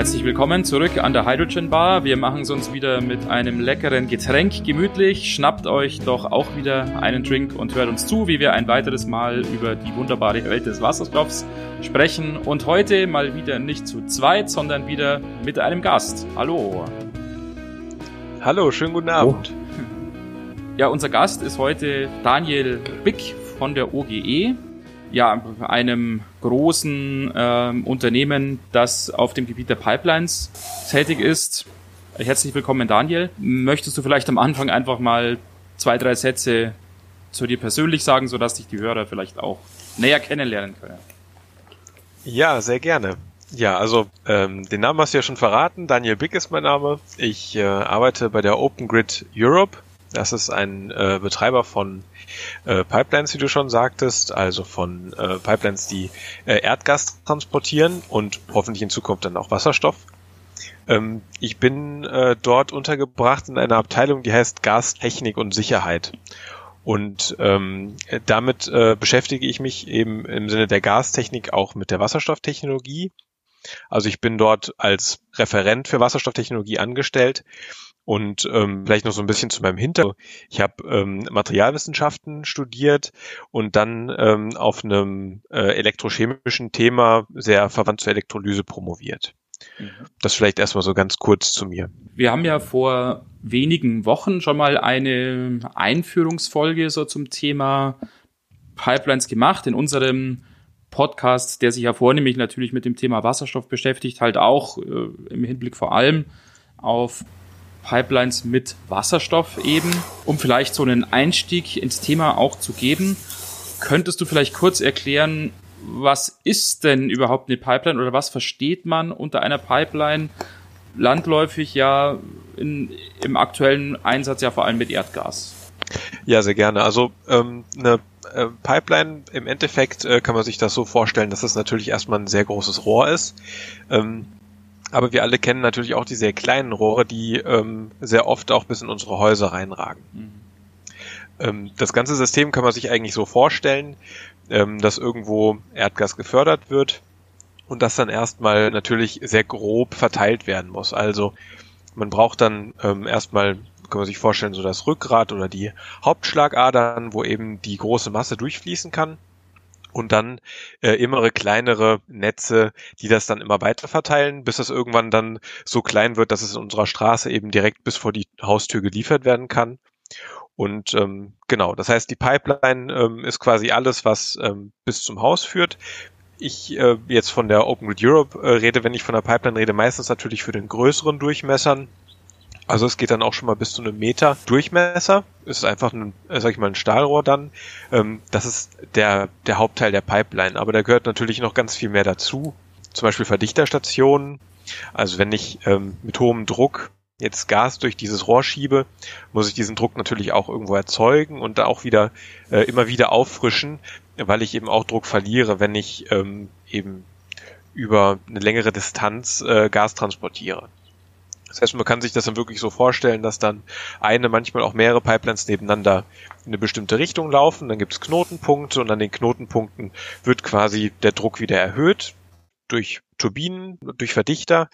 Herzlich willkommen zurück an der Hydrogen Bar. Wir machen es uns wieder mit einem leckeren Getränk gemütlich. Schnappt euch doch auch wieder einen Drink und hört uns zu, wie wir ein weiteres Mal über die wunderbare Welt des Wasserstoffs sprechen. Und heute mal wieder nicht zu zweit, sondern wieder mit einem Gast. Hallo. Hallo, schönen guten Abend. Oh. Ja, unser Gast ist heute Daniel Bick von der OGE ja, einem großen äh, Unternehmen, das auf dem Gebiet der Pipelines tätig ist. Herzlich willkommen, Daniel. Möchtest du vielleicht am Anfang einfach mal zwei, drei Sätze zu dir persönlich sagen, sodass dich die Hörer vielleicht auch näher kennenlernen können? Ja, sehr gerne. Ja, also ähm, den Namen hast du ja schon verraten. Daniel Bick ist mein Name. Ich äh, arbeite bei der Open Grid Europe. Das ist ein äh, Betreiber von äh, Pipelines, wie du schon sagtest, also von äh, Pipelines, die äh, Erdgas transportieren und hoffentlich in Zukunft dann auch Wasserstoff. Ähm, ich bin äh, dort untergebracht in einer Abteilung, die heißt Gastechnik und Sicherheit. Und ähm, damit äh, beschäftige ich mich eben im Sinne der Gastechnik auch mit der Wasserstofftechnologie. Also ich bin dort als Referent für Wasserstofftechnologie angestellt und ähm, vielleicht noch so ein bisschen zu meinem Hintergrund. Ich habe ähm, Materialwissenschaften studiert und dann ähm, auf einem äh, elektrochemischen Thema sehr verwandt zur Elektrolyse promoviert. Mhm. Das vielleicht erstmal so ganz kurz zu mir. Wir haben ja vor wenigen Wochen schon mal eine Einführungsfolge so zum Thema Pipelines gemacht in unserem Podcast, der sich ja vornehmlich natürlich mit dem Thema Wasserstoff beschäftigt, halt auch äh, im Hinblick vor allem auf Pipelines mit Wasserstoff eben, um vielleicht so einen Einstieg ins Thema auch zu geben. Könntest du vielleicht kurz erklären, was ist denn überhaupt eine Pipeline oder was versteht man unter einer Pipeline? Landläufig ja in, im aktuellen Einsatz ja vor allem mit Erdgas. Ja, sehr gerne. Also ähm, eine äh, Pipeline, im Endeffekt äh, kann man sich das so vorstellen, dass es natürlich erstmal ein sehr großes Rohr ist. Ähm, aber wir alle kennen natürlich auch die sehr kleinen Rohre, die ähm, sehr oft auch bis in unsere Häuser reinragen. Mhm. Ähm, das ganze System kann man sich eigentlich so vorstellen, ähm, dass irgendwo Erdgas gefördert wird und das dann erstmal natürlich sehr grob verteilt werden muss. Also man braucht dann ähm, erstmal, kann man sich vorstellen, so das Rückgrat oder die Hauptschlagadern, wo eben die große Masse durchfließen kann und dann äh, immer kleinere Netze, die das dann immer weiter verteilen, bis es irgendwann dann so klein wird, dass es in unserer Straße eben direkt bis vor die Haustür geliefert werden kann. Und ähm, genau, das heißt, die Pipeline ähm, ist quasi alles, was ähm, bis zum Haus führt. Ich äh, jetzt von der Open Grid Europe äh, rede, wenn ich von der Pipeline rede, meistens natürlich für den größeren Durchmessern, also es geht dann auch schon mal bis zu einem Meter Durchmesser. Ist einfach ein, äh, sag ich mal, ein Stahlrohr dann. Ähm, das ist der, der Hauptteil der Pipeline. Aber da gehört natürlich noch ganz viel mehr dazu. Zum Beispiel Verdichterstationen. Also wenn ich ähm, mit hohem Druck jetzt Gas durch dieses Rohr schiebe, muss ich diesen Druck natürlich auch irgendwo erzeugen und da auch wieder äh, immer wieder auffrischen, weil ich eben auch Druck verliere, wenn ich ähm, eben über eine längere Distanz äh, Gas transportiere. Das heißt, man kann sich das dann wirklich so vorstellen, dass dann eine, manchmal auch mehrere Pipelines nebeneinander in eine bestimmte Richtung laufen. Dann gibt es Knotenpunkte und an den Knotenpunkten wird quasi der Druck wieder erhöht durch Turbinen, durch Verdichter,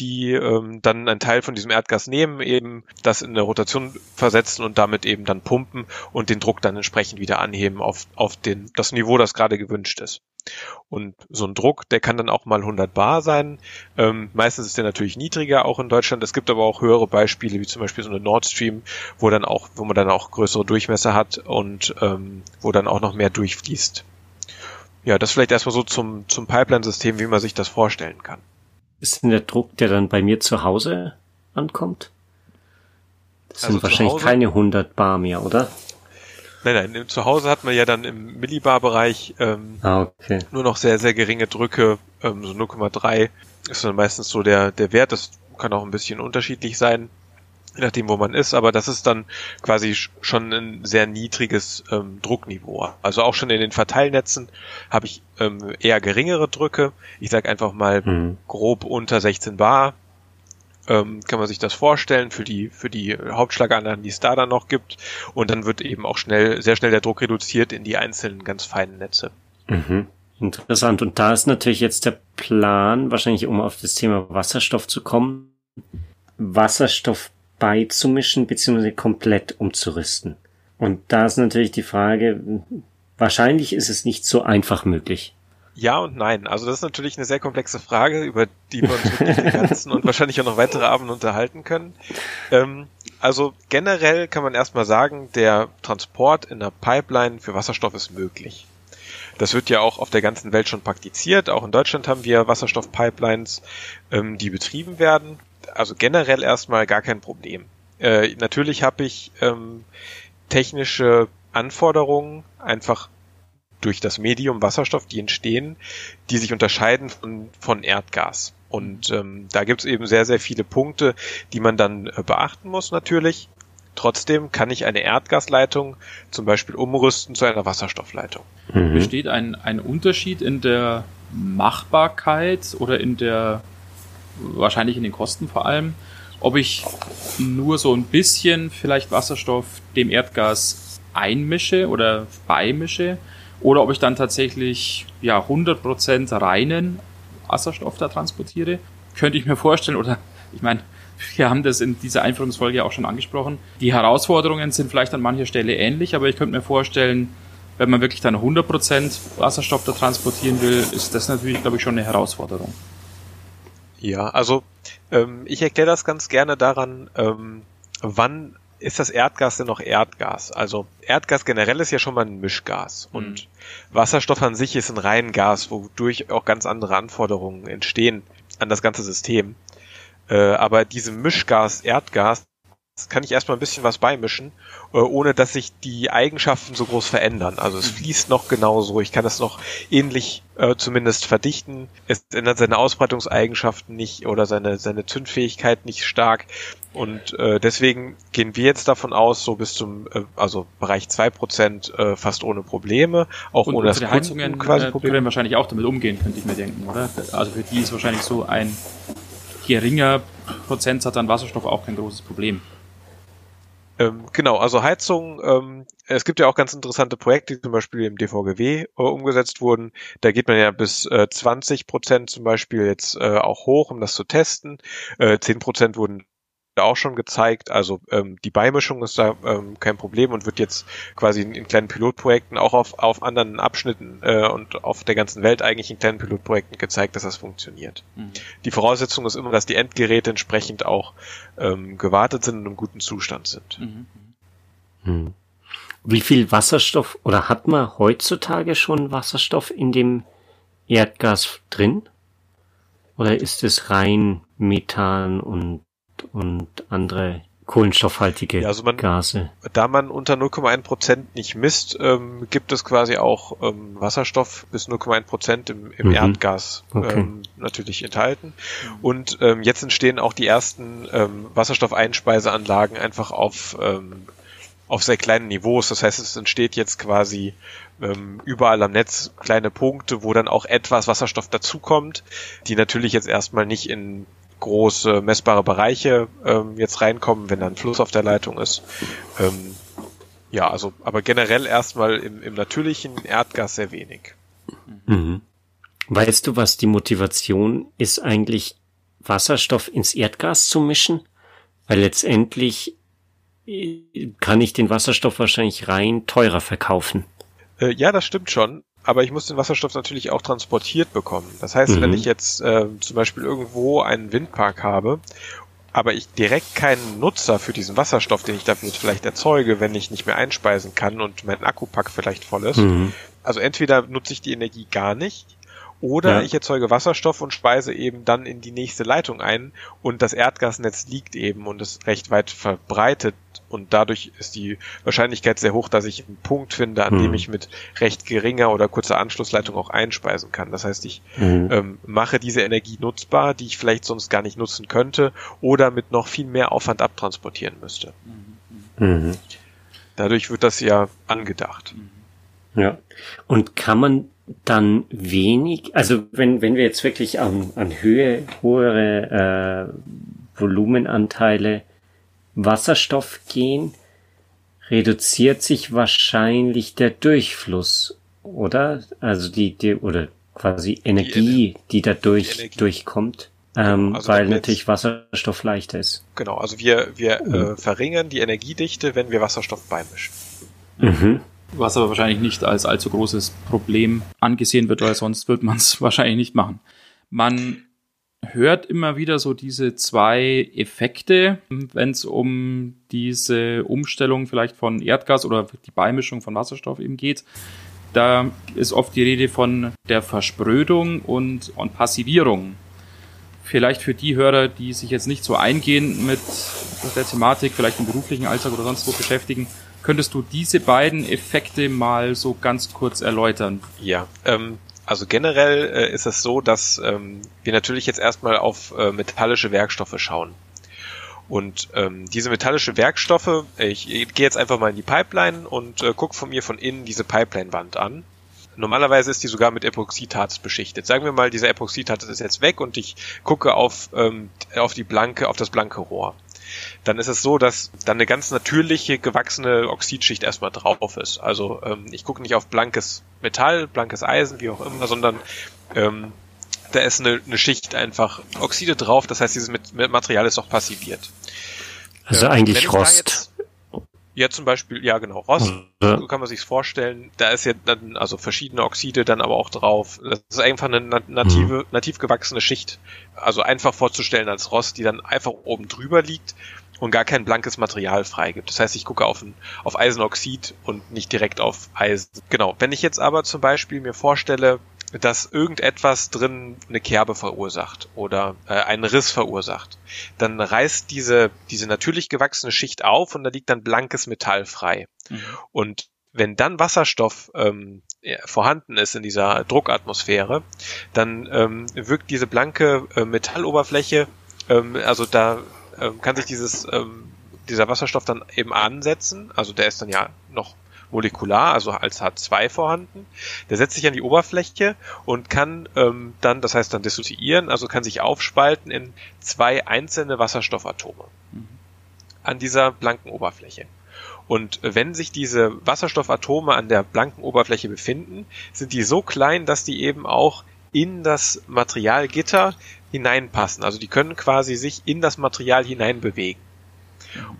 die ähm, dann einen Teil von diesem Erdgas nehmen, eben das in eine Rotation versetzen und damit eben dann pumpen und den Druck dann entsprechend wieder anheben auf, auf den, das Niveau, das gerade gewünscht ist. Und so ein Druck, der kann dann auch mal 100 Bar sein. Ähm, meistens ist der natürlich niedriger, auch in Deutschland. Es gibt aber auch höhere Beispiele, wie zum Beispiel so eine Nord Stream, wo dann auch, wo man dann auch größere Durchmesser hat und ähm, wo dann auch noch mehr durchfließt. Ja, das vielleicht erstmal so zum, zum Pipeline-System, wie man sich das vorstellen kann. Ist denn der Druck, der dann bei mir zu Hause ankommt? Das also sind wahrscheinlich keine 100 Bar mehr, oder? Nein, nein, zu Hause hat man ja dann im Millibar-Bereich ähm, ah, okay. nur noch sehr, sehr geringe Drücke, ähm, so 0,3 ist dann meistens so der, der Wert, das kann auch ein bisschen unterschiedlich sein, je nachdem, wo man ist, aber das ist dann quasi schon ein sehr niedriges ähm, Druckniveau. Also auch schon in den Verteilnetzen habe ich ähm, eher geringere Drücke. Ich sage einfach mal mhm. grob unter 16 Bar, ähm, kann man sich das vorstellen für die für die Hauptschlaganlagen, die es da dann noch gibt. Und dann wird eben auch schnell sehr schnell der Druck reduziert in die einzelnen ganz feinen Netze. Mhm. Interessant. Und da ist natürlich jetzt der Plan, wahrscheinlich um auf das Thema Wasserstoff zu kommen, Wasserstoff beizumischen bzw. komplett umzurüsten. Und da ist natürlich die Frage, wahrscheinlich ist es nicht so einfach möglich. Ja und nein. Also das ist natürlich eine sehr komplexe Frage, über die wir uns wirklich den ganzen und wahrscheinlich auch noch weitere Abende unterhalten können. Ähm, also generell kann man erstmal sagen, der Transport in der Pipeline für Wasserstoff ist möglich. Das wird ja auch auf der ganzen Welt schon praktiziert. Auch in Deutschland haben wir Wasserstoffpipelines, ähm, die betrieben werden. Also generell erstmal gar kein Problem. Äh, natürlich habe ich ähm, technische Anforderungen, einfach durch das Medium Wasserstoff, die entstehen, die sich unterscheiden von, von Erdgas. Und ähm, da gibt's eben sehr, sehr viele Punkte, die man dann äh, beachten muss natürlich. Trotzdem kann ich eine Erdgasleitung zum Beispiel umrüsten zu einer Wasserstoffleitung. Mhm. Besteht ein, ein Unterschied in der Machbarkeit oder in der, wahrscheinlich in den Kosten vor allem, ob ich nur so ein bisschen vielleicht Wasserstoff dem Erdgas einmische oder beimische oder ob ich dann tatsächlich ja 100% reinen Wasserstoff da transportiere. Könnte ich mir vorstellen, oder ich meine, wir haben das in dieser Einführungsfolge auch schon angesprochen. Die Herausforderungen sind vielleicht an mancher Stelle ähnlich, aber ich könnte mir vorstellen, wenn man wirklich dann 100% Wasserstoff da transportieren will, ist das natürlich, glaube ich, schon eine Herausforderung. Ja, also ähm, ich erkläre das ganz gerne daran, ähm, wann ist das Erdgas denn noch Erdgas? Also Erdgas generell ist ja schon mal ein Mischgas mhm. und Wasserstoff an sich ist ein rein Gas, wodurch auch ganz andere Anforderungen entstehen an das ganze System. Äh, aber diesem Mischgas Erdgas kann ich erstmal ein bisschen was beimischen, äh, ohne dass sich die Eigenschaften so groß verändern. Also es mhm. fließt noch genauso, ich kann es noch ähnlich äh, zumindest verdichten. Es ändert seine Ausbreitungseigenschaften nicht oder seine, seine Zündfähigkeit nicht stark. Und äh, deswegen gehen wir jetzt davon aus, so bis zum äh, also Bereich zwei Prozent äh, fast ohne Probleme, auch und ohne das Heizungen quasi äh, Probleme. können wahrscheinlich auch damit umgehen, könnte ich mir denken, oder? Also für die ist wahrscheinlich so ein geringer Prozentsatz an Wasserstoff auch kein großes Problem. Ähm, genau, also Heizung, ähm, es gibt ja auch ganz interessante Projekte, die zum Beispiel im DVGW äh, umgesetzt wurden. Da geht man ja bis äh, 20 Prozent zum Beispiel jetzt äh, auch hoch, um das zu testen. Äh, 10 Prozent wurden auch schon gezeigt. Also ähm, die Beimischung ist da ähm, kein Problem und wird jetzt quasi in, in kleinen Pilotprojekten auch auf, auf anderen Abschnitten äh, und auf der ganzen Welt eigentlich in kleinen Pilotprojekten gezeigt, dass das funktioniert. Mhm. Die Voraussetzung ist immer, dass die Endgeräte entsprechend auch ähm, gewartet sind und im guten Zustand sind. Mhm. Mhm. Wie viel Wasserstoff oder hat man heutzutage schon Wasserstoff in dem Erdgas drin? Oder ist es rein Methan und und andere kohlenstoffhaltige ja, also man, Gase. Da man unter 0,1 Prozent nicht misst, ähm, gibt es quasi auch ähm, Wasserstoff bis 0,1 Prozent im, im mhm. Erdgas okay. ähm, natürlich enthalten. Und ähm, jetzt entstehen auch die ersten ähm, Wasserstoffeinspeiseanlagen einfach auf ähm, auf sehr kleinen Niveaus. Das heißt, es entsteht jetzt quasi ähm, überall am Netz kleine Punkte, wo dann auch etwas Wasserstoff dazukommt, die natürlich jetzt erstmal nicht in große messbare Bereiche ähm, jetzt reinkommen, wenn dann Fluss auf der Leitung ist. Ähm, ja, also, aber generell erstmal im, im natürlichen Erdgas sehr wenig. Mhm. Weißt du, was die Motivation ist eigentlich, Wasserstoff ins Erdgas zu mischen? Weil letztendlich äh, kann ich den Wasserstoff wahrscheinlich rein teurer verkaufen. Äh, ja, das stimmt schon aber ich muss den Wasserstoff natürlich auch transportiert bekommen. Das heißt, mhm. wenn ich jetzt äh, zum Beispiel irgendwo einen Windpark habe, aber ich direkt keinen Nutzer für diesen Wasserstoff, den ich dafür vielleicht erzeuge, wenn ich nicht mehr einspeisen kann und mein Akkupack vielleicht voll ist. Mhm. Also entweder nutze ich die Energie gar nicht oder ja. ich erzeuge Wasserstoff und speise eben dann in die nächste Leitung ein und das Erdgasnetz liegt eben und ist recht weit verbreitet und dadurch ist die Wahrscheinlichkeit sehr hoch, dass ich einen Punkt finde, an mhm. dem ich mit recht geringer oder kurzer Anschlussleitung auch einspeisen kann. Das heißt, ich mhm. ähm, mache diese Energie nutzbar, die ich vielleicht sonst gar nicht nutzen könnte oder mit noch viel mehr Aufwand abtransportieren müsste. Mhm. Dadurch wird das ja angedacht. Ja. Und kann man dann wenig, also wenn, wenn wir jetzt wirklich an, an Höhe, höhere äh, Volumenanteile Wasserstoff gehen, reduziert sich wahrscheinlich der Durchfluss oder? Also die, die oder quasi Energie, die, die dadurch die durchkommt. Ähm, also weil natürlich Wasserstoff leichter ist. Genau, also wir, wir mhm. äh, verringern die Energiedichte, wenn wir Wasserstoff beimischen. Mhm. Was aber wahrscheinlich nicht als allzu großes Problem angesehen wird, weil sonst wird man es wahrscheinlich nicht machen. Man hört immer wieder so diese zwei Effekte, wenn es um diese Umstellung vielleicht von Erdgas oder die Beimischung von Wasserstoff eben geht. Da ist oft die Rede von der Versprödung und, und Passivierung. Vielleicht für die Hörer, die sich jetzt nicht so eingehen mit der Thematik, vielleicht im beruflichen Alltag oder sonst wo beschäftigen, könntest du diese beiden Effekte mal so ganz kurz erläutern? Ja, ähm, also generell äh, ist es so, dass ähm, wir natürlich jetzt erstmal auf äh, metallische Werkstoffe schauen. Und ähm, diese metallische Werkstoffe, ich, ich gehe jetzt einfach mal in die Pipeline und äh, gucke von mir von innen diese Pipeline-Wand an. Normalerweise ist die sogar mit Epoxidharz beschichtet. Sagen wir mal, dieser Epoxidharz ist jetzt weg und ich gucke auf, ähm, auf die blanke, auf das blanke Rohr. Dann ist es so, dass dann eine ganz natürliche gewachsene Oxidschicht erstmal drauf ist. Also ähm, ich gucke nicht auf blankes Metall, blankes Eisen, wie auch immer, sondern ähm, da ist eine, eine Schicht einfach Oxide drauf, das heißt, dieses Material ist auch passiviert. Also ähm, eigentlich Rost. Ja, zum Beispiel, ja genau, Rost, ja. so kann man sich's vorstellen. Da ist ja dann, also verschiedene Oxide dann aber auch drauf. Das ist einfach eine native, mhm. nativ gewachsene Schicht. Also einfach vorzustellen als Rost, die dann einfach oben drüber liegt und gar kein blankes Material freigibt. Das heißt, ich gucke auf, ein, auf Eisenoxid und nicht direkt auf Eisen. Genau. Wenn ich jetzt aber zum Beispiel mir vorstelle, dass irgendetwas drin eine Kerbe verursacht oder äh, einen Riss verursacht, dann reißt diese, diese natürlich gewachsene Schicht auf und da liegt dann blankes Metall frei. Mhm. Und wenn dann Wasserstoff ähm, vorhanden ist in dieser Druckatmosphäre, dann ähm, wirkt diese blanke äh, Metalloberfläche, ähm, also da ähm, kann sich dieses ähm, dieser Wasserstoff dann eben ansetzen, also der ist dann ja noch molekular, also als H2 vorhanden. Der setzt sich an die Oberfläche und kann ähm, dann, das heißt dann dissoziieren, also kann sich aufspalten in zwei einzelne Wasserstoffatome mhm. an dieser blanken Oberfläche. Und wenn sich diese Wasserstoffatome an der blanken Oberfläche befinden, sind die so klein, dass die eben auch in das Materialgitter hineinpassen. Also die können quasi sich in das Material hineinbewegen.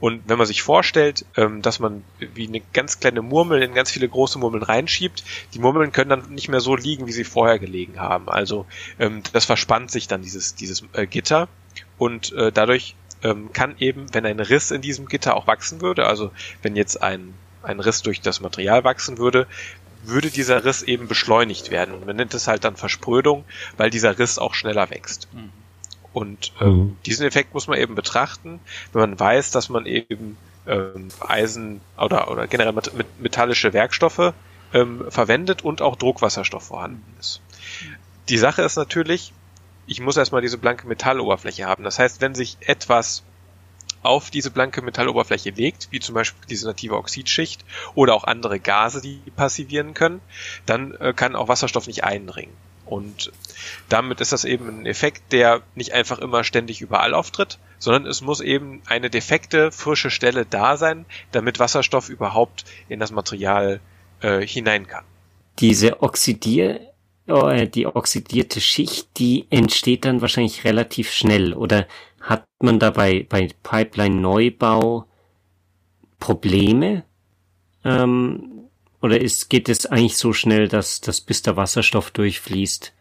Und wenn man sich vorstellt, ähm, dass man wie eine ganz kleine Murmel in ganz viele große Murmeln reinschiebt, die Murmeln können dann nicht mehr so liegen, wie sie vorher gelegen haben. Also ähm, das verspannt sich dann dieses, dieses äh, Gitter und äh, dadurch ähm, kann eben, wenn ein Riss in diesem Gitter auch wachsen würde, also wenn jetzt ein, ein Riss durch das Material wachsen würde, würde dieser Riss eben beschleunigt werden. Und man nennt es halt dann Versprödung, weil dieser Riss auch schneller wächst. Mhm. Und ähm, mhm. diesen Effekt muss man eben betrachten, wenn man weiß, dass man eben ähm, Eisen oder, oder generell met metallische Werkstoffe ähm, verwendet und auch Druckwasserstoff vorhanden ist. Die Sache ist natürlich, ich muss erstmal diese blanke Metalloberfläche haben. Das heißt, wenn sich etwas auf diese blanke Metalloberfläche legt, wie zum Beispiel diese native Oxidschicht oder auch andere Gase, die passivieren können, dann äh, kann auch Wasserstoff nicht eindringen. Und damit ist das eben ein Effekt, der nicht einfach immer ständig überall auftritt, sondern es muss eben eine defekte, frische Stelle da sein, damit Wasserstoff überhaupt in das Material äh, hinein kann. Diese Oxidier, äh, die oxidierte Schicht, die entsteht dann wahrscheinlich relativ schnell. Oder hat man dabei bei Pipeline-Neubau Probleme? Ähm, oder ist, geht es eigentlich so schnell, dass, dass bis der Wasserstoff durchfließt,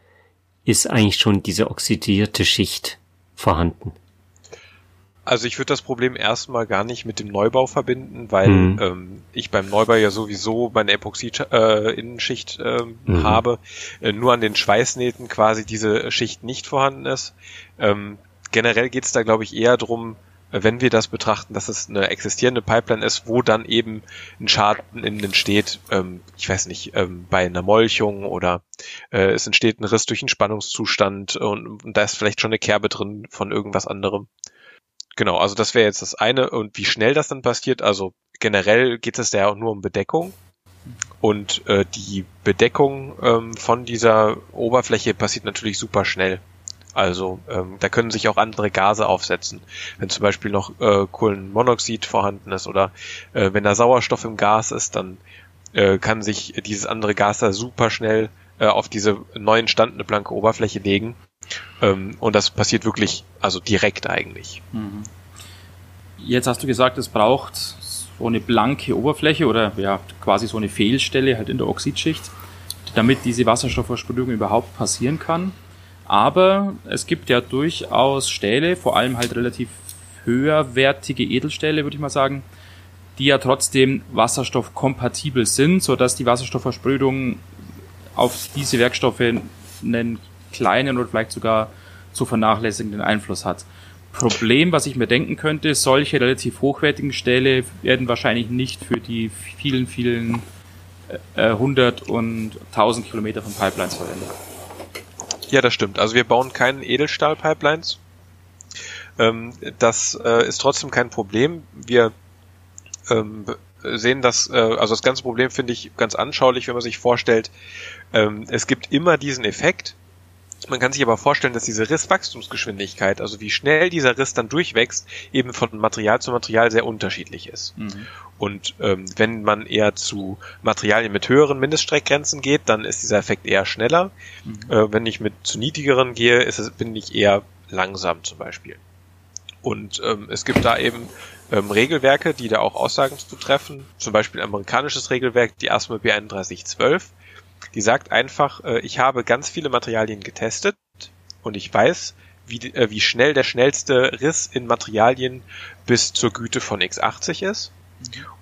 ist eigentlich schon diese oxidierte Schicht vorhanden? Also ich würde das Problem erstmal gar nicht mit dem Neubau verbinden, weil mhm. ähm, ich beim Neubau ja sowieso meine Epoxid-Innenschicht äh, äh, mhm. habe, äh, nur an den Schweißnähten quasi diese Schicht nicht vorhanden ist. Ähm, generell geht es da, glaube ich, eher drum wenn wir das betrachten, dass es eine existierende Pipeline ist, wo dann eben ein Schaden innen entsteht, ähm, ich weiß nicht, ähm, bei einer Molchung oder äh, es entsteht ein Riss durch einen Spannungszustand und, und da ist vielleicht schon eine Kerbe drin von irgendwas anderem. Genau, also das wäre jetzt das eine und wie schnell das dann passiert, also generell geht es ja auch nur um Bedeckung. Und äh, die Bedeckung ähm, von dieser Oberfläche passiert natürlich super schnell. Also ähm, da können sich auch andere Gase aufsetzen. Wenn zum Beispiel noch äh, Kohlenmonoxid vorhanden ist oder äh, wenn da Sauerstoff im Gas ist, dann äh, kann sich dieses andere Gas da super schnell äh, auf diese neu entstandene blanke Oberfläche legen. Ähm, und das passiert wirklich, also direkt eigentlich. Mhm. Jetzt hast du gesagt, es braucht so eine blanke Oberfläche oder ja, quasi so eine Fehlstelle halt in der Oxidschicht, damit diese Wasserstoffversprühung überhaupt passieren kann. Aber es gibt ja durchaus Stähle, vor allem halt relativ höherwertige Edelstähle, würde ich mal sagen, die ja trotzdem wasserstoffkompatibel sind, sodass die Wasserstoffversprühung auf diese Werkstoffe einen kleinen oder vielleicht sogar zu vernachlässigenden Einfluss hat. Problem, was ich mir denken könnte, solche relativ hochwertigen Stähle werden wahrscheinlich nicht für die vielen, vielen äh, 100 und 1000 Kilometer von Pipelines verwendet. Ja, das stimmt. Also wir bauen keinen Edelstahl-Pipelines. Ähm, das äh, ist trotzdem kein Problem. Wir ähm, sehen das, äh, also das ganze Problem finde ich ganz anschaulich, wenn man sich vorstellt, ähm, es gibt immer diesen Effekt. Man kann sich aber vorstellen, dass diese Risswachstumsgeschwindigkeit, also wie schnell dieser Riss dann durchwächst, eben von Material zu Material sehr unterschiedlich ist. Mhm. Und ähm, wenn man eher zu Materialien mit höheren Mindeststreckgrenzen geht, dann ist dieser Effekt eher schneller. Mhm. Äh, wenn ich mit zu niedrigeren gehe, ist es, bin ich eher langsam zum Beispiel. Und ähm, es gibt da eben ähm, Regelwerke, die da auch Aussagen zu treffen. Zum Beispiel ein amerikanisches Regelwerk, die ASME B3112. Die sagt einfach, äh, ich habe ganz viele Materialien getestet und ich weiß, wie, äh, wie schnell der schnellste Riss in Materialien bis zur Güte von x80 ist.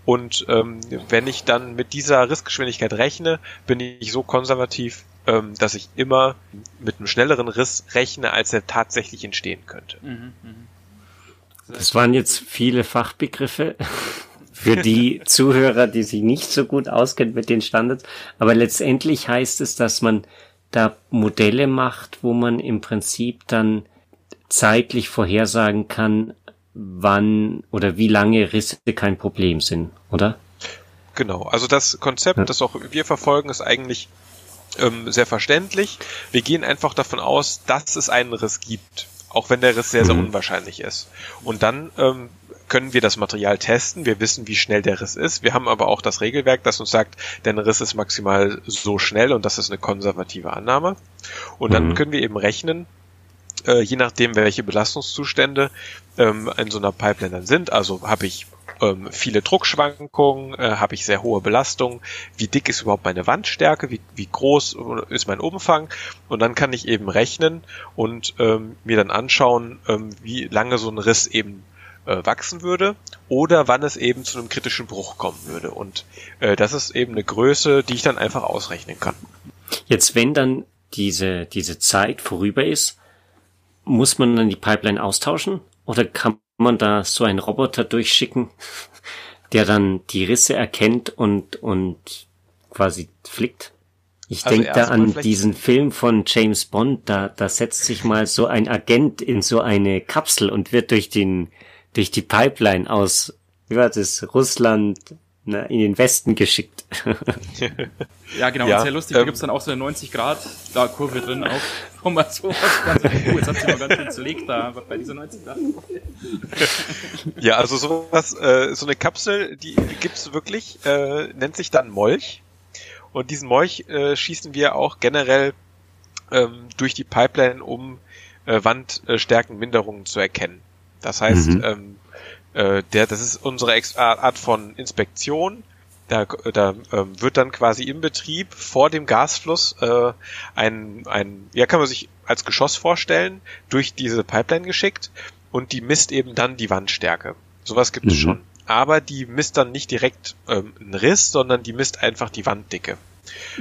Und ähm, wenn ich dann mit dieser Rissgeschwindigkeit rechne, bin ich so konservativ, ähm, dass ich immer mit einem schnelleren Riss rechne, als er tatsächlich entstehen könnte. Mhm, mh. Das waren jetzt viele Fachbegriffe für die Zuhörer, die sich nicht so gut auskennen mit den Standards. Aber letztendlich heißt es, dass man da Modelle macht, wo man im Prinzip dann zeitlich vorhersagen kann, wann oder wie lange Risse kein Problem sind, oder? Genau, also das Konzept, ja. das auch wir verfolgen, ist eigentlich ähm, sehr verständlich. Wir gehen einfach davon aus, dass es einen Riss gibt auch wenn der Riss sehr, sehr mhm. unwahrscheinlich ist. Und dann ähm, können wir das Material testen. Wir wissen, wie schnell der Riss ist. Wir haben aber auch das Regelwerk, das uns sagt, der Riss ist maximal so schnell und das ist eine konservative Annahme. Und mhm. dann können wir eben rechnen, äh, je nachdem, welche Belastungszustände ähm, in so einer Pipeline dann sind. Also habe ich ähm, viele Druckschwankungen, äh, habe ich sehr hohe Belastung, wie dick ist überhaupt meine Wandstärke, wie, wie groß ist mein Umfang und dann kann ich eben rechnen und ähm, mir dann anschauen, ähm, wie lange so ein Riss eben äh, wachsen würde oder wann es eben zu einem kritischen Bruch kommen würde. Und äh, das ist eben eine Größe, die ich dann einfach ausrechnen kann. Jetzt, wenn dann diese, diese Zeit vorüber ist, muss man dann die Pipeline austauschen oder kann man da so einen Roboter durchschicken, der dann die Risse erkennt und, und quasi flickt. Ich also denke da an diesen Film von James Bond, da, da setzt sich mal so ein Agent in so eine Kapsel und wird durch den, durch die Pipeline aus, wie war das, Russland, na, in den Westen geschickt. ja, genau, ja, sehr lustig. Ähm, da gibt's dann auch so eine 90 Grad da Kurve drin auch. Wo man so was ganz oh, jetzt hat sich mal ganz schön zerlegt da bei dieser 90 Grad. ja, also sowas, äh, so eine Kapsel, die gibt's wirklich, äh, nennt sich dann Molch. Und diesen Molch äh, schießen wir auch generell ähm, durch die Pipeline, um äh, Wandstärkenminderungen zu erkennen. Das heißt, mhm. ähm, äh, der, das ist unsere Art von Inspektion. Da, da ähm, wird dann quasi im Betrieb vor dem Gasfluss äh, ein, ein, ja kann man sich als Geschoss vorstellen, durch diese Pipeline geschickt und die misst eben dann die Wandstärke. Sowas gibt mhm. es schon. Aber die misst dann nicht direkt ähm, einen Riss, sondern die misst einfach die Wanddicke.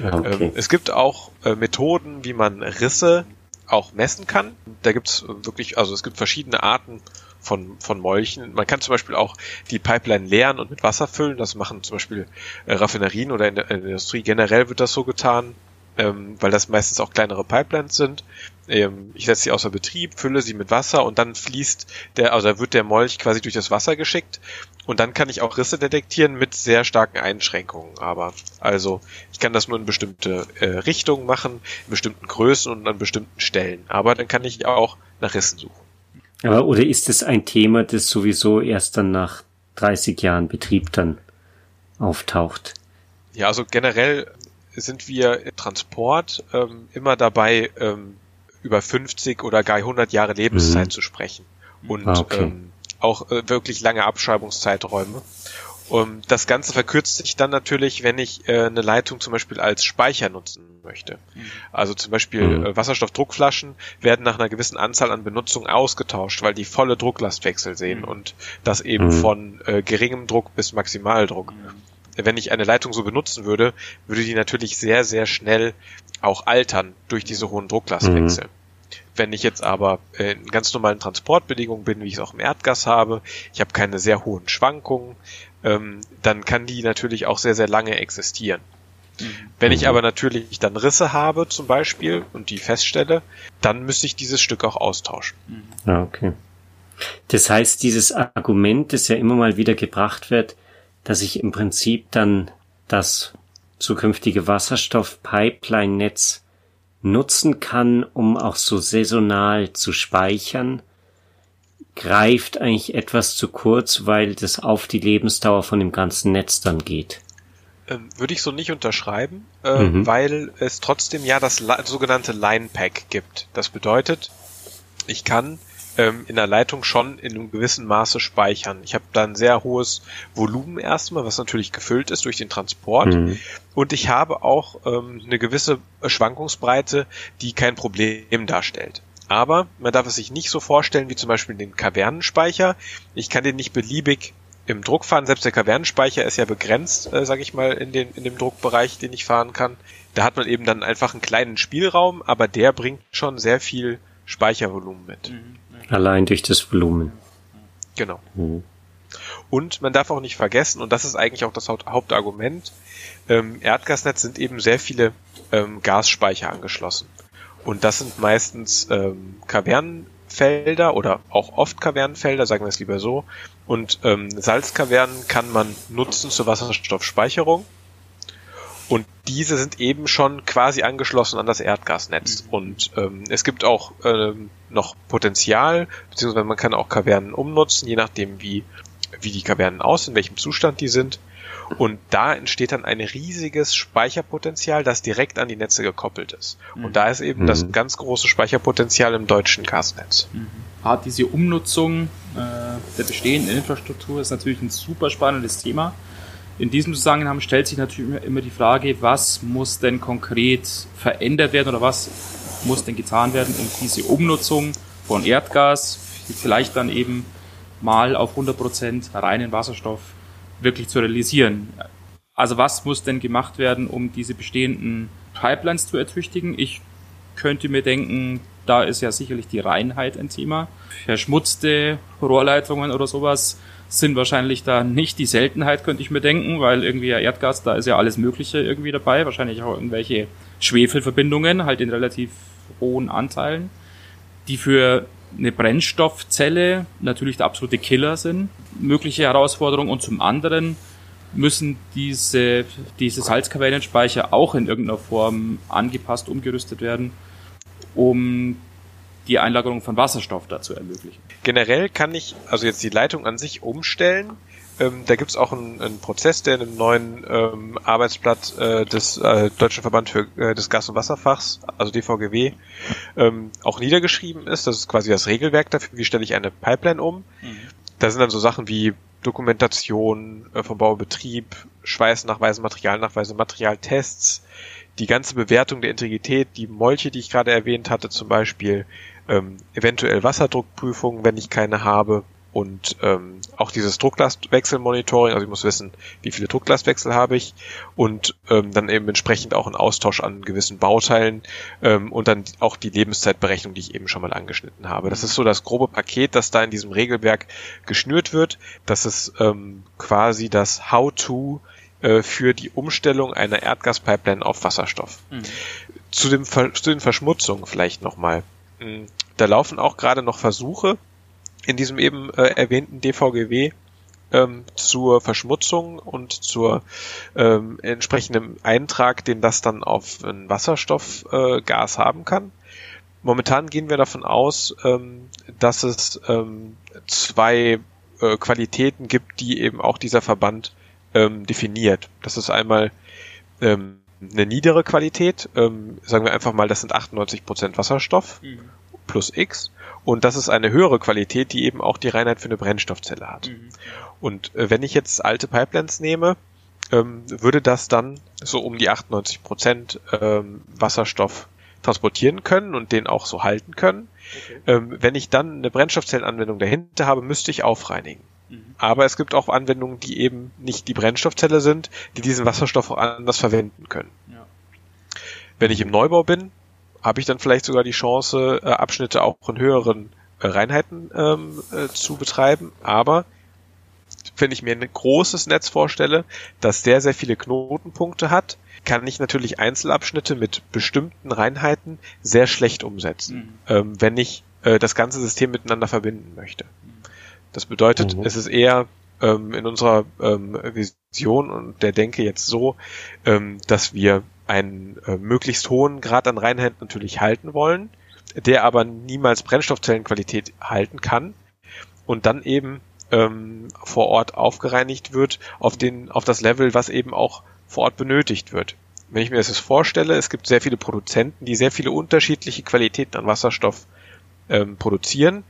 Okay. Ähm, es gibt auch äh, Methoden, wie man Risse auch messen kann. Da gibt's wirklich, also es gibt verschiedene Arten von, von Molchen. Man kann zum Beispiel auch die Pipeline leeren und mit Wasser füllen. Das machen zum Beispiel äh, Raffinerien oder in der, in der, Industrie generell wird das so getan, ähm, weil das meistens auch kleinere Pipelines sind. Ähm, ich setze sie außer Betrieb, fülle sie mit Wasser und dann fließt der, also wird der Molch quasi durch das Wasser geschickt und dann kann ich auch Risse detektieren mit sehr starken Einschränkungen. Aber also ich kann das nur in bestimmte äh, Richtungen machen, in bestimmten Größen und an bestimmten Stellen. Aber dann kann ich auch nach Rissen suchen. Aber oder ist es ein Thema, das sowieso erst dann nach 30 Jahren Betrieb dann auftaucht? Ja, also generell sind wir im Transport ähm, immer dabei, ähm, über 50 oder gar 100 Jahre Lebenszeit mhm. zu sprechen. Und ah, okay. ähm, auch äh, wirklich lange Abschreibungszeiträume. Um, das Ganze verkürzt sich dann natürlich, wenn ich äh, eine Leitung zum Beispiel als Speicher nutzen möchte. Mhm. Also zum Beispiel mhm. äh, Wasserstoffdruckflaschen werden nach einer gewissen Anzahl an Benutzungen ausgetauscht, weil die volle Drucklastwechsel sehen mhm. und das eben mhm. von äh, geringem Druck bis Maximaldruck. Mhm. Wenn ich eine Leitung so benutzen würde, würde die natürlich sehr, sehr schnell auch altern durch diese hohen Drucklastwechsel. Mhm. Wenn ich jetzt aber in ganz normalen Transportbedingungen bin, wie ich es auch im Erdgas habe, ich habe keine sehr hohen Schwankungen, ähm, dann kann die natürlich auch sehr, sehr lange existieren. Mhm. Wenn ich aber natürlich dann Risse habe zum Beispiel und die feststelle, dann müsste ich dieses Stück auch austauschen. Ja, ah, okay. Das heißt, dieses Argument, das ja immer mal wieder gebracht wird, dass ich im Prinzip dann das zukünftige Wasserstoff-Pipeline-Netz nutzen kann, um auch so saisonal zu speichern, greift eigentlich etwas zu kurz, weil das auf die Lebensdauer von dem ganzen Netz dann geht. Ähm, würde ich so nicht unterschreiben, äh, mhm. weil es trotzdem ja das sogenannte Line Pack gibt. Das bedeutet, ich kann ähm, in der Leitung schon in einem gewissen Maße speichern. Ich habe da ein sehr hohes Volumen erstmal, was natürlich gefüllt ist durch den Transport. Mhm. Und ich habe auch ähm, eine gewisse Schwankungsbreite, die kein Problem darstellt. Aber man darf es sich nicht so vorstellen wie zum Beispiel den Kavernenspeicher. Ich kann den nicht beliebig im Druck fahren. Selbst der Kavernenspeicher ist ja begrenzt, äh, sage ich mal, in, den, in dem Druckbereich, den ich fahren kann. Da hat man eben dann einfach einen kleinen Spielraum, aber der bringt schon sehr viel Speichervolumen mit. Mhm. Allein durch das Volumen. Genau. Mhm. Und man darf auch nicht vergessen, und das ist eigentlich auch das Hauptargument, ähm, Erdgasnetz sind eben sehr viele ähm, Gasspeicher angeschlossen. Und das sind meistens ähm, Kavernenfelder oder auch oft Kavernenfelder, sagen wir es lieber so. Und ähm, Salzkavernen kann man nutzen zur Wasserstoffspeicherung. Und diese sind eben schon quasi angeschlossen an das Erdgasnetz. Mhm. Und ähm, es gibt auch ähm, noch Potenzial, beziehungsweise man kann auch Kavernen umnutzen, je nachdem wie, wie die Kavernen aussehen, in welchem Zustand die sind. Und da entsteht dann ein riesiges Speicherpotenzial, das direkt an die Netze gekoppelt ist. Mhm. Und da ist eben mhm. das ganz große Speicherpotenzial im deutschen Gasnetz. Mhm. Hat diese Umnutzung äh, der bestehenden Infrastruktur ist natürlich ein super spannendes Thema. In diesem Zusammenhang stellt sich natürlich immer die Frage, was muss denn konkret verändert werden oder was muss denn getan werden, um diese Umnutzung von Erdgas vielleicht dann eben mal auf 100% reinen Wasserstoff wirklich zu realisieren. Also was muss denn gemacht werden, um diese bestehenden Pipelines zu ertüchtigen? Ich könnte mir denken, da ist ja sicherlich die Reinheit ein Thema. Verschmutzte Rohrleitungen oder sowas sind wahrscheinlich da nicht die Seltenheit, könnte ich mir denken, weil irgendwie ja Erdgas, da ist ja alles Mögliche irgendwie dabei, wahrscheinlich auch irgendwelche Schwefelverbindungen, halt in relativ hohen Anteilen, die für eine Brennstoffzelle natürlich der absolute Killer sind, mögliche Herausforderung und zum anderen müssen diese, diese Salzkavernenspeicher auch in irgendeiner Form angepasst, umgerüstet werden, um die Einlagerung von Wasserstoff dazu ermöglichen. Generell kann ich also jetzt die Leitung an sich umstellen. Ähm, da gibt's auch einen, einen, Prozess, der in einem neuen ähm, Arbeitsblatt äh, des äh, Deutschen Verband für äh, des Gas- und Wasserfachs, also DVGW, ähm, auch niedergeschrieben ist. Das ist quasi das Regelwerk dafür, wie stelle ich eine Pipeline um. Mhm. Da sind dann so Sachen wie Dokumentation äh, vom Baubetrieb, Schweißnachweise, Materialnachweise, Materialtests, die ganze Bewertung der Integrität, die Molche, die ich gerade erwähnt hatte, zum Beispiel, ähm, eventuell Wasserdruckprüfungen, wenn ich keine habe, und ähm, auch dieses Drucklastwechselmonitoring, also ich muss wissen, wie viele Drucklastwechsel habe ich und ähm, dann eben entsprechend auch ein Austausch an gewissen Bauteilen ähm, und dann auch die Lebenszeitberechnung, die ich eben schon mal angeschnitten habe. Das ist so das grobe Paket, das da in diesem Regelwerk geschnürt wird. Das ist ähm, quasi das How-to äh, für die Umstellung einer Erdgaspipeline auf Wasserstoff. Mhm. Zu, dem Ver zu den Verschmutzungen vielleicht nochmal. Hm, da laufen auch gerade noch Versuche, in diesem eben äh, erwähnten DVGW ähm, zur Verschmutzung und zur ähm, entsprechenden Eintrag, den das dann auf ein Wasserstoffgas äh, haben kann. Momentan gehen wir davon aus, ähm, dass es ähm, zwei äh, Qualitäten gibt, die eben auch dieser Verband ähm, definiert. Das ist einmal ähm, eine niedere Qualität, ähm, sagen wir einfach mal, das sind 98% Wasserstoff mhm. plus X und das ist eine höhere Qualität, die eben auch die Reinheit für eine Brennstoffzelle hat. Mhm. Und äh, wenn ich jetzt alte Pipelines nehme, ähm, würde das dann so um die 98 Prozent ähm, Wasserstoff transportieren können und den auch so halten können. Okay. Ähm, wenn ich dann eine Brennstoffzellenanwendung dahinter habe, müsste ich aufreinigen. Mhm. Aber es gibt auch Anwendungen, die eben nicht die Brennstoffzelle sind, die diesen Wasserstoff auch anders verwenden können. Ja. Wenn ich im Neubau bin, habe ich dann vielleicht sogar die Chance, äh, Abschnitte auch in höheren äh, Reinheiten ähm, äh, zu betreiben. Aber wenn ich mir ein großes Netz vorstelle, das sehr, sehr viele Knotenpunkte hat, kann ich natürlich Einzelabschnitte mit bestimmten Reinheiten sehr schlecht umsetzen, mhm. ähm, wenn ich äh, das ganze System miteinander verbinden möchte. Das bedeutet, mhm. es ist eher ähm, in unserer ähm, Vision und der Denke jetzt so, ähm, dass wir einen äh, möglichst hohen Grad an Reinheit natürlich halten wollen, der aber niemals Brennstoffzellenqualität halten kann und dann eben ähm, vor Ort aufgereinigt wird auf den auf das Level, was eben auch vor Ort benötigt wird. Wenn ich mir das jetzt vorstelle, es gibt sehr viele Produzenten, die sehr viele unterschiedliche Qualitäten an Wasserstoff ähm, produzieren,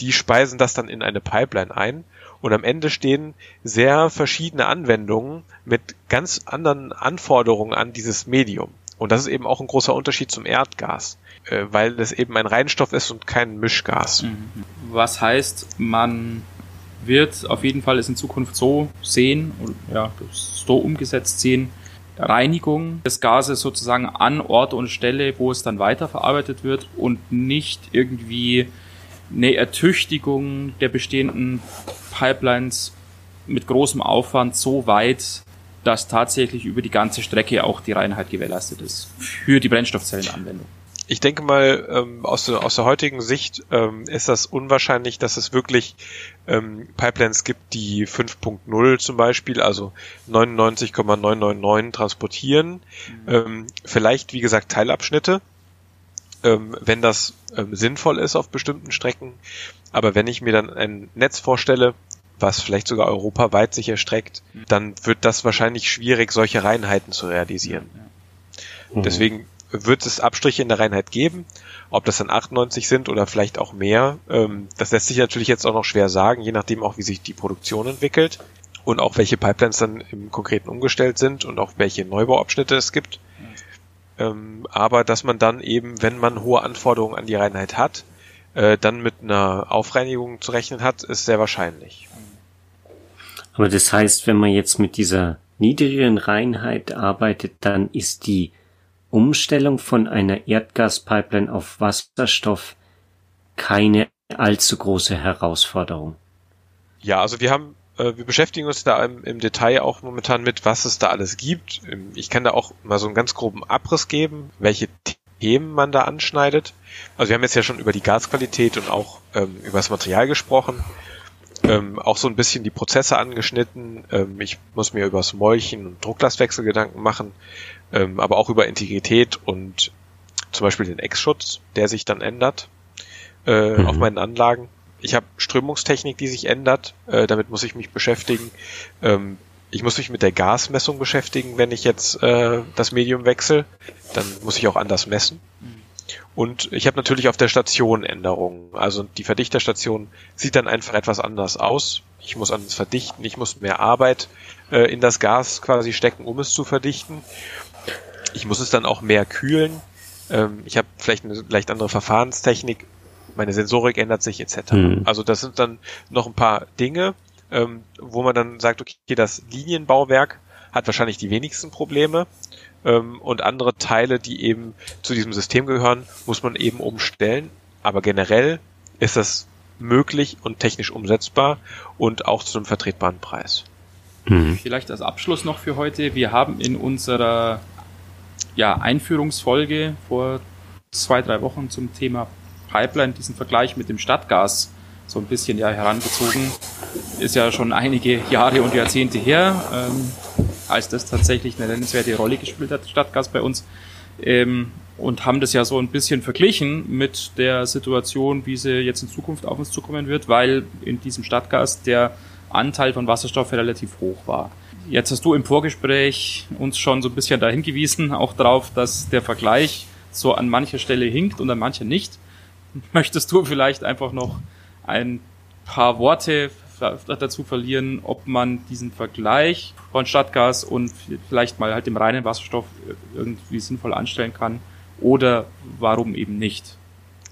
die speisen das dann in eine Pipeline ein und am Ende stehen sehr verschiedene Anwendungen mit ganz anderen Anforderungen an dieses Medium. Und das ist eben auch ein großer Unterschied zum Erdgas, äh, weil es eben ein Reinstoff ist und kein Mischgas. Mhm. Was heißt, man wird auf jeden Fall es in Zukunft so sehen, ja, so umgesetzt sehen, Reinigung des Gases sozusagen an Ort und Stelle, wo es dann weiterverarbeitet wird und nicht irgendwie eine Ertüchtigung der bestehenden Pipelines mit großem Aufwand so weit, dass tatsächlich über die ganze Strecke auch die Reinheit gewährleistet ist für die Brennstoffzellenanwendung ich denke mal, ähm, aus, der, aus der heutigen Sicht ähm, ist das unwahrscheinlich, dass es wirklich ähm, Pipelines gibt, die 5.0 zum Beispiel, also 99,999 transportieren. Mhm. Ähm, vielleicht, wie gesagt, Teilabschnitte, ähm, wenn das ähm, sinnvoll ist auf bestimmten Strecken. Aber wenn ich mir dann ein Netz vorstelle, was vielleicht sogar europaweit sich erstreckt, mhm. dann wird das wahrscheinlich schwierig, solche Reinheiten zu realisieren. Mhm. Deswegen wird es Abstriche in der Reinheit geben. Ob das dann 98 sind oder vielleicht auch mehr, ähm, das lässt sich natürlich jetzt auch noch schwer sagen, je nachdem auch, wie sich die Produktion entwickelt und auch welche Pipelines dann im Konkreten umgestellt sind und auch welche Neubauabschnitte es gibt. Ähm, aber dass man dann eben, wenn man hohe Anforderungen an die Reinheit hat, äh, dann mit einer Aufreinigung zu rechnen hat, ist sehr wahrscheinlich. Aber das heißt, wenn man jetzt mit dieser niedrigeren Reinheit arbeitet, dann ist die Umstellung von einer Erdgaspipeline auf Wasserstoff keine allzu große Herausforderung. Ja, also wir haben, äh, wir beschäftigen uns da im, im, Detail auch momentan mit, was es da alles gibt. Ähm, ich kann da auch mal so einen ganz groben Abriss geben, welche Themen man da anschneidet. Also wir haben jetzt ja schon über die Gasqualität und auch ähm, über das Material gesprochen. Ähm, auch so ein bisschen die Prozesse angeschnitten. Ähm, ich muss mir über das Molchen und Drucklastwechsel Gedanken machen ähm, aber auch über Integrität und zum Beispiel den Ex-Schutz, der sich dann ändert äh, mhm. auf meinen Anlagen. Ich habe Strömungstechnik, die sich ändert, äh, damit muss ich mich beschäftigen. Ähm, ich muss mich mit der Gasmessung beschäftigen, wenn ich jetzt äh, das Medium wechsle. Dann muss ich auch anders messen. Und ich habe natürlich auf der Station Änderungen. Also die Verdichterstation sieht dann einfach etwas anders aus. Ich muss anders verdichten, ich muss mehr Arbeit äh, in das Gas quasi stecken, um es zu verdichten. Ich muss es dann auch mehr kühlen. Ähm, ich habe vielleicht eine leicht andere Verfahrenstechnik. Meine Sensorik ändert sich etc. Mhm. Also das sind dann noch ein paar Dinge, ähm, wo man dann sagt, okay, das Linienbauwerk hat wahrscheinlich die wenigsten Probleme ähm, und andere Teile, die eben zu diesem System gehören, muss man eben umstellen. Aber generell ist das möglich und technisch umsetzbar und auch zu einem vertretbaren Preis. Mhm. Vielleicht als Abschluss noch für heute. Wir haben in unserer ja, Einführungsfolge vor zwei, drei Wochen zum Thema Pipeline, diesen Vergleich mit dem Stadtgas so ein bisschen ja herangezogen. Ist ja schon einige Jahre und Jahrzehnte her, ähm, als das tatsächlich eine nennenswerte Rolle gespielt hat, Stadtgas bei uns. Ähm, und haben das ja so ein bisschen verglichen mit der Situation, wie sie jetzt in Zukunft auf uns zukommen wird, weil in diesem Stadtgas der Anteil von Wasserstoff relativ hoch war. Jetzt hast du im Vorgespräch uns schon so ein bisschen dahin gewiesen, auch darauf, dass der Vergleich so an mancher Stelle hinkt und an mancher nicht. Möchtest du vielleicht einfach noch ein paar Worte dazu verlieren, ob man diesen Vergleich von Stadtgas und vielleicht mal halt dem reinen Wasserstoff irgendwie sinnvoll anstellen kann oder warum eben nicht?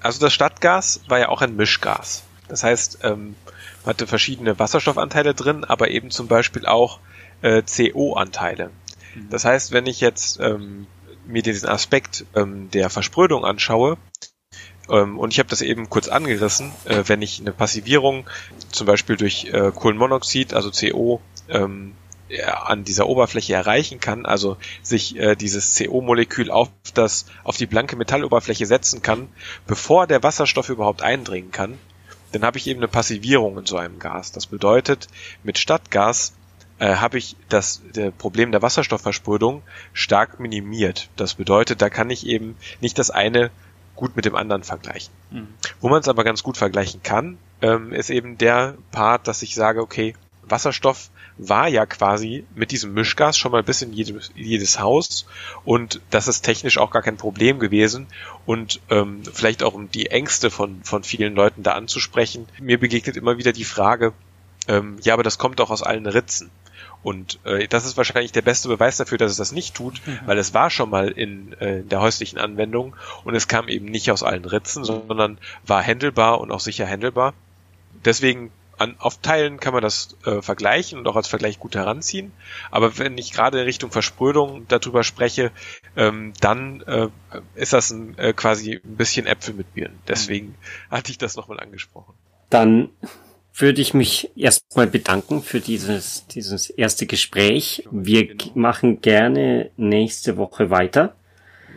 Also das Stadtgas war ja auch ein Mischgas. Das heißt, ähm, hatte verschiedene Wasserstoffanteile drin, aber eben zum Beispiel auch äh, CO-Anteile. Mhm. Das heißt, wenn ich jetzt ähm, mir diesen Aspekt ähm, der Versprödung anschaue, und ich habe das eben kurz angerissen, äh, wenn ich eine Passivierung zum Beispiel durch äh, Kohlenmonoxid, also CO, ähm, an dieser Oberfläche erreichen kann, also sich äh, dieses CO-Molekül auf das auf die blanke Metalloberfläche setzen kann, bevor der Wasserstoff überhaupt eindringen kann, dann habe ich eben eine Passivierung in so einem Gas. Das bedeutet, mit Stadtgas äh, habe ich das der Problem der Wasserstoffversprödung stark minimiert. Das bedeutet, da kann ich eben nicht das eine gut mit dem anderen vergleichen. Mhm. Wo man es aber ganz gut vergleichen kann, ähm, ist eben der Part, dass ich sage, okay, Wasserstoff war ja quasi mit diesem Mischgas schon mal bis in jedes, jedes Haus und das ist technisch auch gar kein Problem gewesen und ähm, vielleicht auch um die Ängste von, von vielen Leuten da anzusprechen. Mir begegnet immer wieder die Frage, ähm, ja, aber das kommt doch aus allen Ritzen. Und äh, das ist wahrscheinlich der beste Beweis dafür, dass es das nicht tut, mhm. weil es war schon mal in, äh, in der häuslichen Anwendung und es kam eben nicht aus allen Ritzen, sondern war händelbar und auch sicher händelbar. Deswegen an, auf Teilen kann man das äh, vergleichen und auch als Vergleich gut heranziehen. Aber wenn ich gerade in Richtung Versprödung darüber spreche, ähm, dann äh, ist das ein, äh, quasi ein bisschen Äpfel mit Birnen. Deswegen mhm. hatte ich das nochmal angesprochen. Dann würde ich mich erstmal bedanken für dieses, dieses erste Gespräch. Wir genau. machen gerne nächste Woche weiter.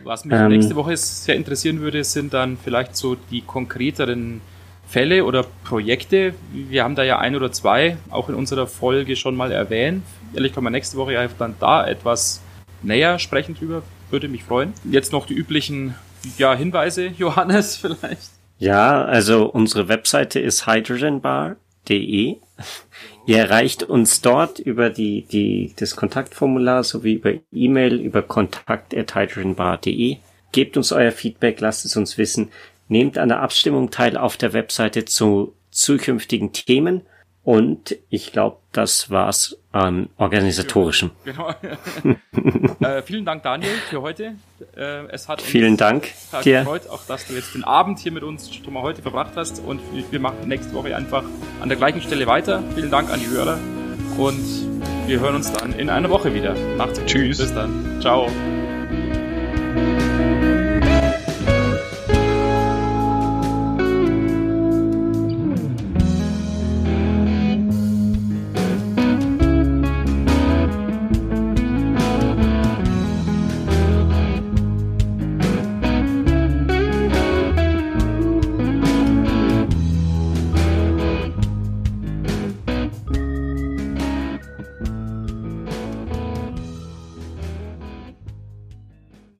Was mich ähm, nächste Woche sehr interessieren würde, sind dann vielleicht so die konkreteren Fälle oder Projekte. Wir haben da ja ein oder zwei auch in unserer Folge schon mal erwähnt. Ehrlich kann man nächste Woche ja dann da etwas näher sprechen drüber. Würde mich freuen. Jetzt noch die üblichen ja, Hinweise, Johannes, vielleicht. Ja, also unsere Webseite ist hydrogenbar De. Ihr erreicht uns dort über die, die, das Kontaktformular sowie über E-Mail über kontakt.hydrogenbar.de. Gebt uns euer Feedback, lasst es uns wissen. Nehmt an der Abstimmung teil auf der Webseite zu zukünftigen Themen und ich glaube, das war's an organisatorischem. Genau. äh, vielen Dank, Daniel, für heute. Äh, es hat vielen Dank dir. gefreut, auch dass du jetzt den Abend hier mit uns schon mal heute verbracht hast. Und wir machen nächste Woche einfach an der gleichen Stelle weiter. Vielen Dank an die Hörer und wir hören uns dann in einer Woche wieder. Macht's gut. Tschüss. Bis dann. Ciao.